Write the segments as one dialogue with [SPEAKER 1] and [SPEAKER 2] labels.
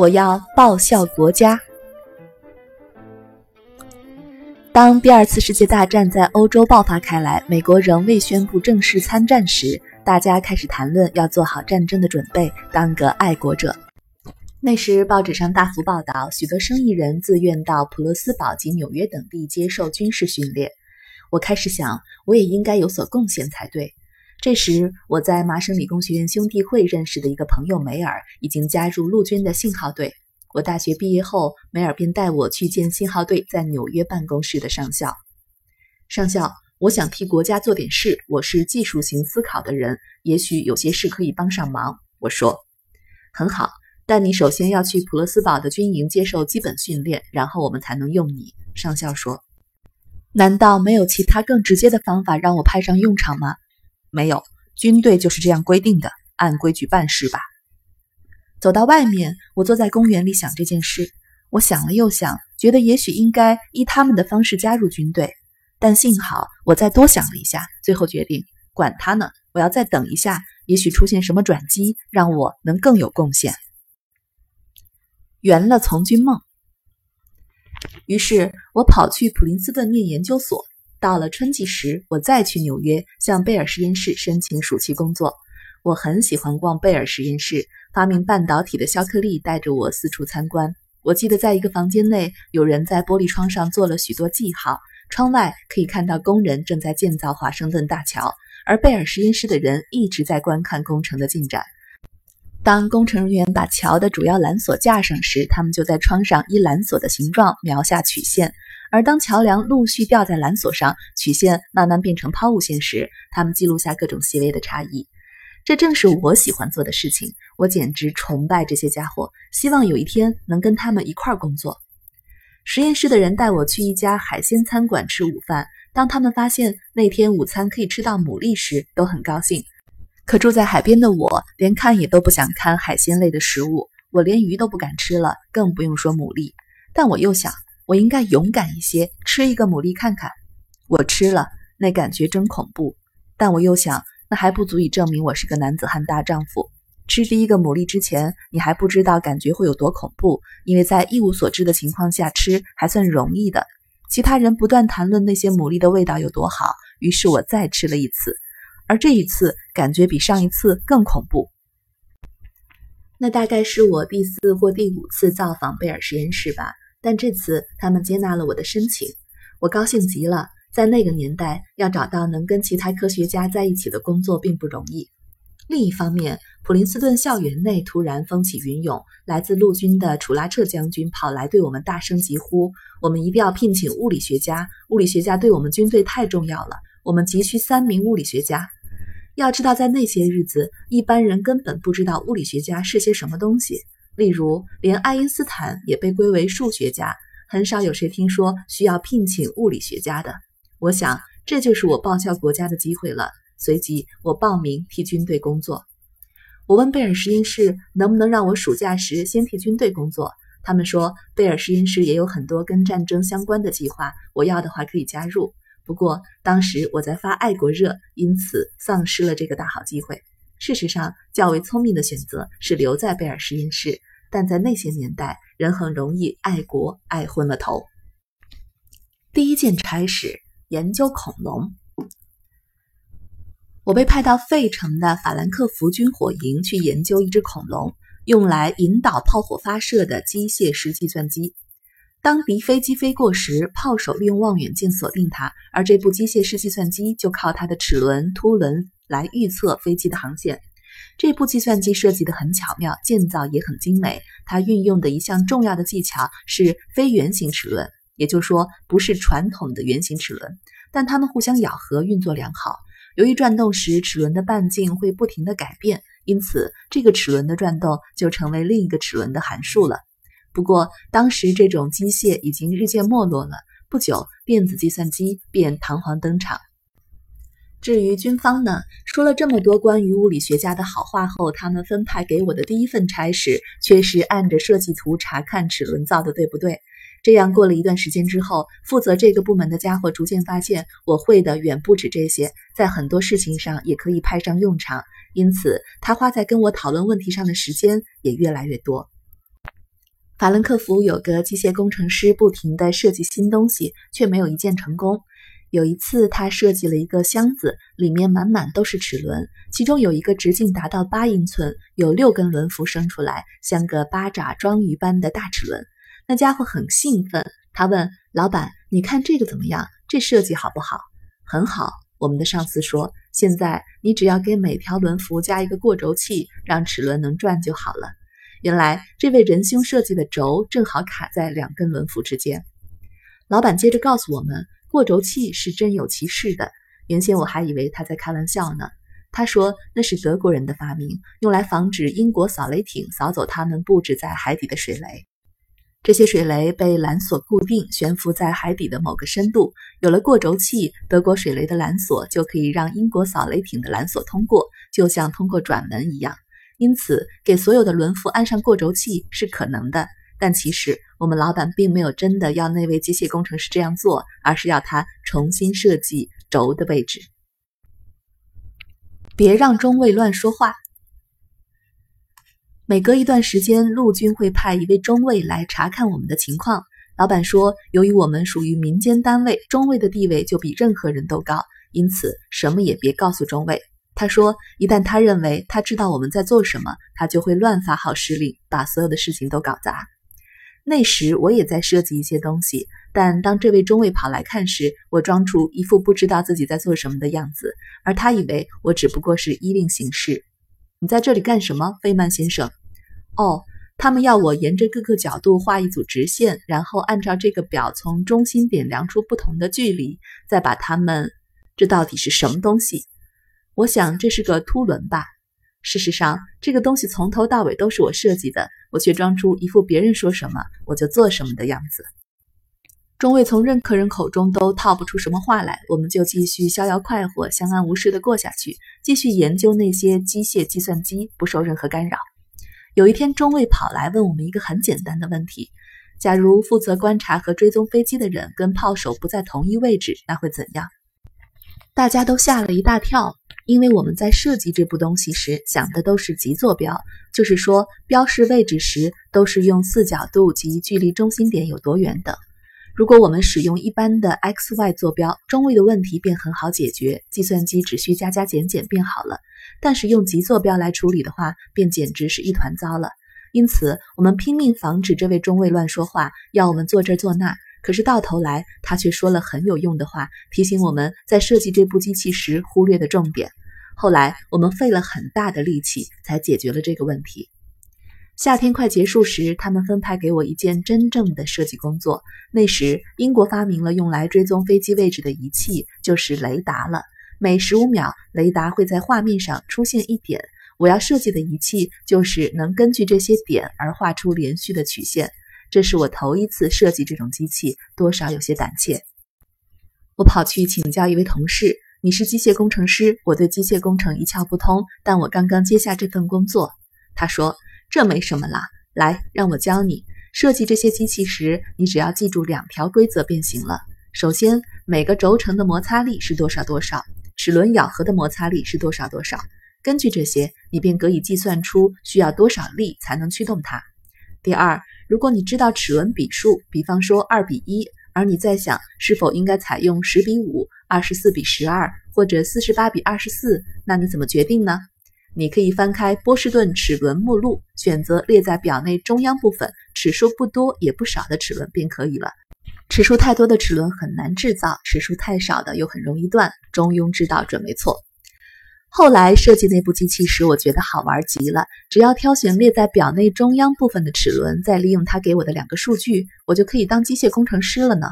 [SPEAKER 1] 我要报效国家。当第二次世界大战在欧洲爆发开来，美国仍未宣布正式参战时，大家开始谈论要做好战争的准备，当个爱国者。那时报纸上大幅报道，许多生意人自愿到普罗斯堡及纽约等地接受军事训练。我开始想，我也应该有所贡献才对。这时，我在麻省理工学院兄弟会认识的一个朋友梅尔已经加入陆军的信号队。我大学毕业后，梅尔便带我去见信号队在纽约办公室的上校。上校，我想替国家做点事。我是技术型思考的人，也许有些事可以帮上忙。我说：“很好，但你首先要去普勒斯堡的军营接受基本训练，然后我们才能用你。”上校说：“难道没有其他更直接的方法让我派上用场吗？”“没有，军队就是这样规定的，按规矩办事吧。”走到外面，我坐在公园里想这件事。我想了又想，觉得也许应该依他们的方式加入军队。但幸好我再多想了一下，最后决定管他呢，我要再等一下，也许出现什么转机，让我能更有贡献。圆了从军梦。于是我跑去普林斯顿念研究所。到了春季时，我再去纽约向贝尔实验室申请暑期工作。我很喜欢逛贝尔实验室。发明半导体的肖克利带着我四处参观。我记得在一个房间内，有人在玻璃窗上做了许多记号。窗外可以看到工人正在建造华盛顿大桥，而贝尔实验室的人一直在观看工程的进展。当工程人员把桥的主要缆索架上时，他们就在窗上依缆索的形状描下曲线；而当桥梁陆续吊在缆索上，曲线慢慢变成抛物线时，他们记录下各种细微的差异。这正是我喜欢做的事情，我简直崇拜这些家伙，希望有一天能跟他们一块儿工作。实验室的人带我去一家海鲜餐馆吃午饭，当他们发现那天午餐可以吃到牡蛎时，都很高兴。可住在海边的我，连看也都不想看海鲜类的食物，我连鱼都不敢吃了，更不用说牡蛎。但我又想，我应该勇敢一些，吃一个牡蛎看看。我吃了，那感觉真恐怖。但我又想。那还不足以证明我是个男子汉大丈夫。吃第一个牡蛎之前，你还不知道感觉会有多恐怖，因为在一无所知的情况下吃还算容易的。其他人不断谈论那些牡蛎的味道有多好，于是我再吃了一次，而这一次感觉比上一次更恐怖。那大概是我第四或第五次造访贝尔实验室吧，但这次他们接纳了我的申请，我高兴极了。在那个年代，要找到能跟其他科学家在一起的工作并不容易。另一方面，普林斯顿校园内突然风起云涌，来自陆军的楚拉彻将军跑来对我们大声疾呼：“我们一定要聘请物理学家！物理学家对我们军队太重要了，我们急需三名物理学家。”要知道，在那些日子，一般人根本不知道物理学家是些什么东西。例如，连爱因斯坦也被归为数学家，很少有谁听说需要聘请物理学家的。我想，这就是我报效国家的机会了。随即，我报名替军队工作。我问贝尔实验室能不能让我暑假时先替军队工作。他们说，贝尔实验室也有很多跟战争相关的计划，我要的话可以加入。不过，当时我在发爱国热，因此丧失了这个大好机会。事实上，较为聪明的选择是留在贝尔实验室，但在那些年代，人很容易爱国爱昏了头。第一件差事。研究恐龙，我被派到费城的法兰克福军火营去研究一只恐龙，用来引导炮火发射的机械式计算机。当敌飞机飞过时，炮手利用望远镜锁定它，而这部机械式计算机就靠它的齿轮、凸轮来预测飞机的航线。这部计算机设计得很巧妙，建造也很精美。它运用的一项重要的技巧是非圆形齿轮。也就是说，不是传统的圆形齿轮，但它们互相咬合，运作良好。由于转动时齿轮的半径会不停地改变，因此这个齿轮的转动就成为另一个齿轮的函数了。不过，当时这种机械已经日渐没落了。不久，电子计算机便堂皇登场。至于军方呢，说了这么多关于物理学家的好话后，他们分派给我的第一份差事却是按着设计图查看齿轮造的对不对。这样过了一段时间之后，负责这个部门的家伙逐渐发现我会的远不止这些，在很多事情上也可以派上用场，因此他花在跟我讨论问题上的时间也越来越多。法兰克福有个机械工程师，不停地设计新东西，却没有一件成功。有一次，他设计了一个箱子，里面满满都是齿轮，其中有一个直径达到八英寸，有六根轮辐生出来，像个八爪章鱼般的大齿轮。那家伙很兴奋，他问老板：“你看这个怎么样？这设计好不好？”“很好。”我们的上司说：“现在你只要给每条轮辐加一个过轴器，让齿轮能转就好了。”原来这位仁兄设计的轴正好卡在两根轮辐之间。老板接着告诉我们，过轴器是真有其事的。原先我还以为他在开玩笑呢。他说那是德国人的发明，用来防止英国扫雷艇扫走他们布置在海底的水雷。这些水雷被缆索固定，悬浮在海底的某个深度。有了过轴器，德国水雷的缆索就可以让英国扫雷艇的缆索通过，就像通过转门一样。因此，给所有的轮辐安上过轴器是可能的，但其实我们老板并没有真的要那位机械工程师这样做，而是要他重新设计轴的位置。别让中尉乱说话。每隔一段时间，陆军会派一位中尉来查看我们的情况。老板说，由于我们属于民间单位，中尉的地位就比任何人都高，因此什么也别告诉中尉。他说：“一旦他认为他知道我们在做什么，他就会乱发号施令，把所有的事情都搞砸。”那时我也在设计一些东西，但当这位中尉跑来看时，我装出一副不知道自己在做什么的样子，而他以为我只不过是依令行事。你在这里干什么，费曼先生？哦，他们要我沿着各个角度画一组直线，然后按照这个表从中心点量出不同的距离，再把它们……这到底是什么东西？我想这是个凸轮吧。事实上，这个东西从头到尾都是我设计的，我却装出一副别人说什么我就做什么的样子。中尉从任何人口中都套不出什么话来，我们就继续逍遥快活、相安无事地过下去，继续研究那些机械计算机，不受任何干扰。有一天，中尉跑来问我们一个很简单的问题：假如负责观察和追踪飞机的人跟炮手不在同一位置，那会怎样？大家都吓了一大跳。因为我们在设计这部东西时想的都是极坐标，就是说标示位置时都是用四角度及距离中心点有多远等。如果我们使用一般的 x y 坐标，中位的问题便很好解决，计算机只需加加减减便好了。但是用极坐标来处理的话，便简直是一团糟了。因此，我们拼命防止这位中尉乱说话，要我们做这做那。可是到头来，他却说了很有用的话，提醒我们在设计这部机器时忽略的重点。后来我们费了很大的力气才解决了这个问题。夏天快结束时，他们分派给我一件真正的设计工作。那时，英国发明了用来追踪飞机位置的仪器，就是雷达了。每十五秒，雷达会在画面上出现一点。我要设计的仪器就是能根据这些点而画出连续的曲线。这是我头一次设计这种机器，多少有些胆怯。我跑去请教一位同事。你是机械工程师，我对机械工程一窍不通，但我刚刚接下这份工作。他说：“这没什么啦，来，让我教你设计这些机器时，你只要记住两条规则便行了。首先，每个轴承的摩擦力是多少多少，齿轮咬合的摩擦力是多少多少。根据这些，你便可以计算出需要多少力才能驱动它。第二，如果你知道齿轮比数，比方说二比一，而你在想是否应该采用十比五。”二十四比十二，或者四十八比二十四，那你怎么决定呢？你可以翻开波士顿齿轮目录，选择列在表内中央部分，齿数不多也不少的齿轮便可以了。齿数太多的齿轮很难制造，齿数太少的又很容易断。中庸之道准没错。后来设计那部机器时，我觉得好玩极了。只要挑选列在表内中央部分的齿轮，再利用它给我的两个数据，我就可以当机械工程师了呢。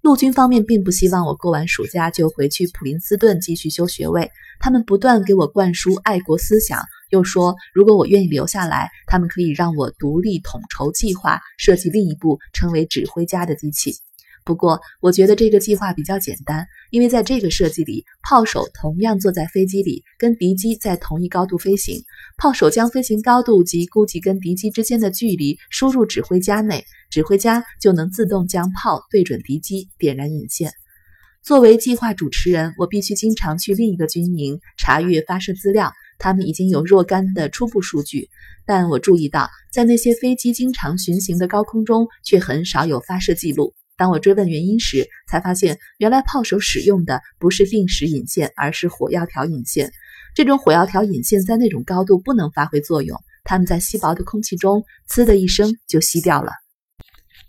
[SPEAKER 1] 陆军方面并不希望我过完暑假就回去普林斯顿继续修学位，他们不断给我灌输爱国思想，又说如果我愿意留下来，他们可以让我独立统筹计划，设计另一部称为指挥家的机器。不过，我觉得这个计划比较简单，因为在这个设计里，炮手同样坐在飞机里，跟敌机在同一高度飞行。炮手将飞行高度及估计跟敌机之间的距离输入指挥家内，指挥家就能自动将炮对准敌机，点燃引线。作为计划主持人，我必须经常去另一个军营查阅发射资料。他们已经有若干的初步数据，但我注意到，在那些飞机经常巡行的高空中，却很少有发射记录。当我追问原因时，才发现原来炮手使用的不是定时引线，而是火药条引线。这种火药条引线在那种高度不能发挥作用，它们在稀薄的空气中“呲”的一声就熄掉了。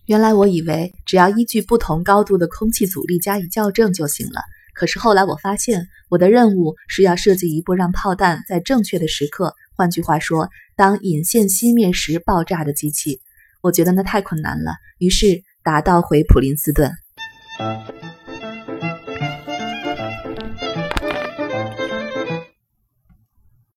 [SPEAKER 1] 原来我以为只要依据不同高度的空气阻力加以校正就行了，可是后来我发现，我的任务是要设计一部让炮弹在正确的时刻，换句话说，当引线熄灭时爆炸的机器。我觉得那太困难了，于是。打道回普林斯顿。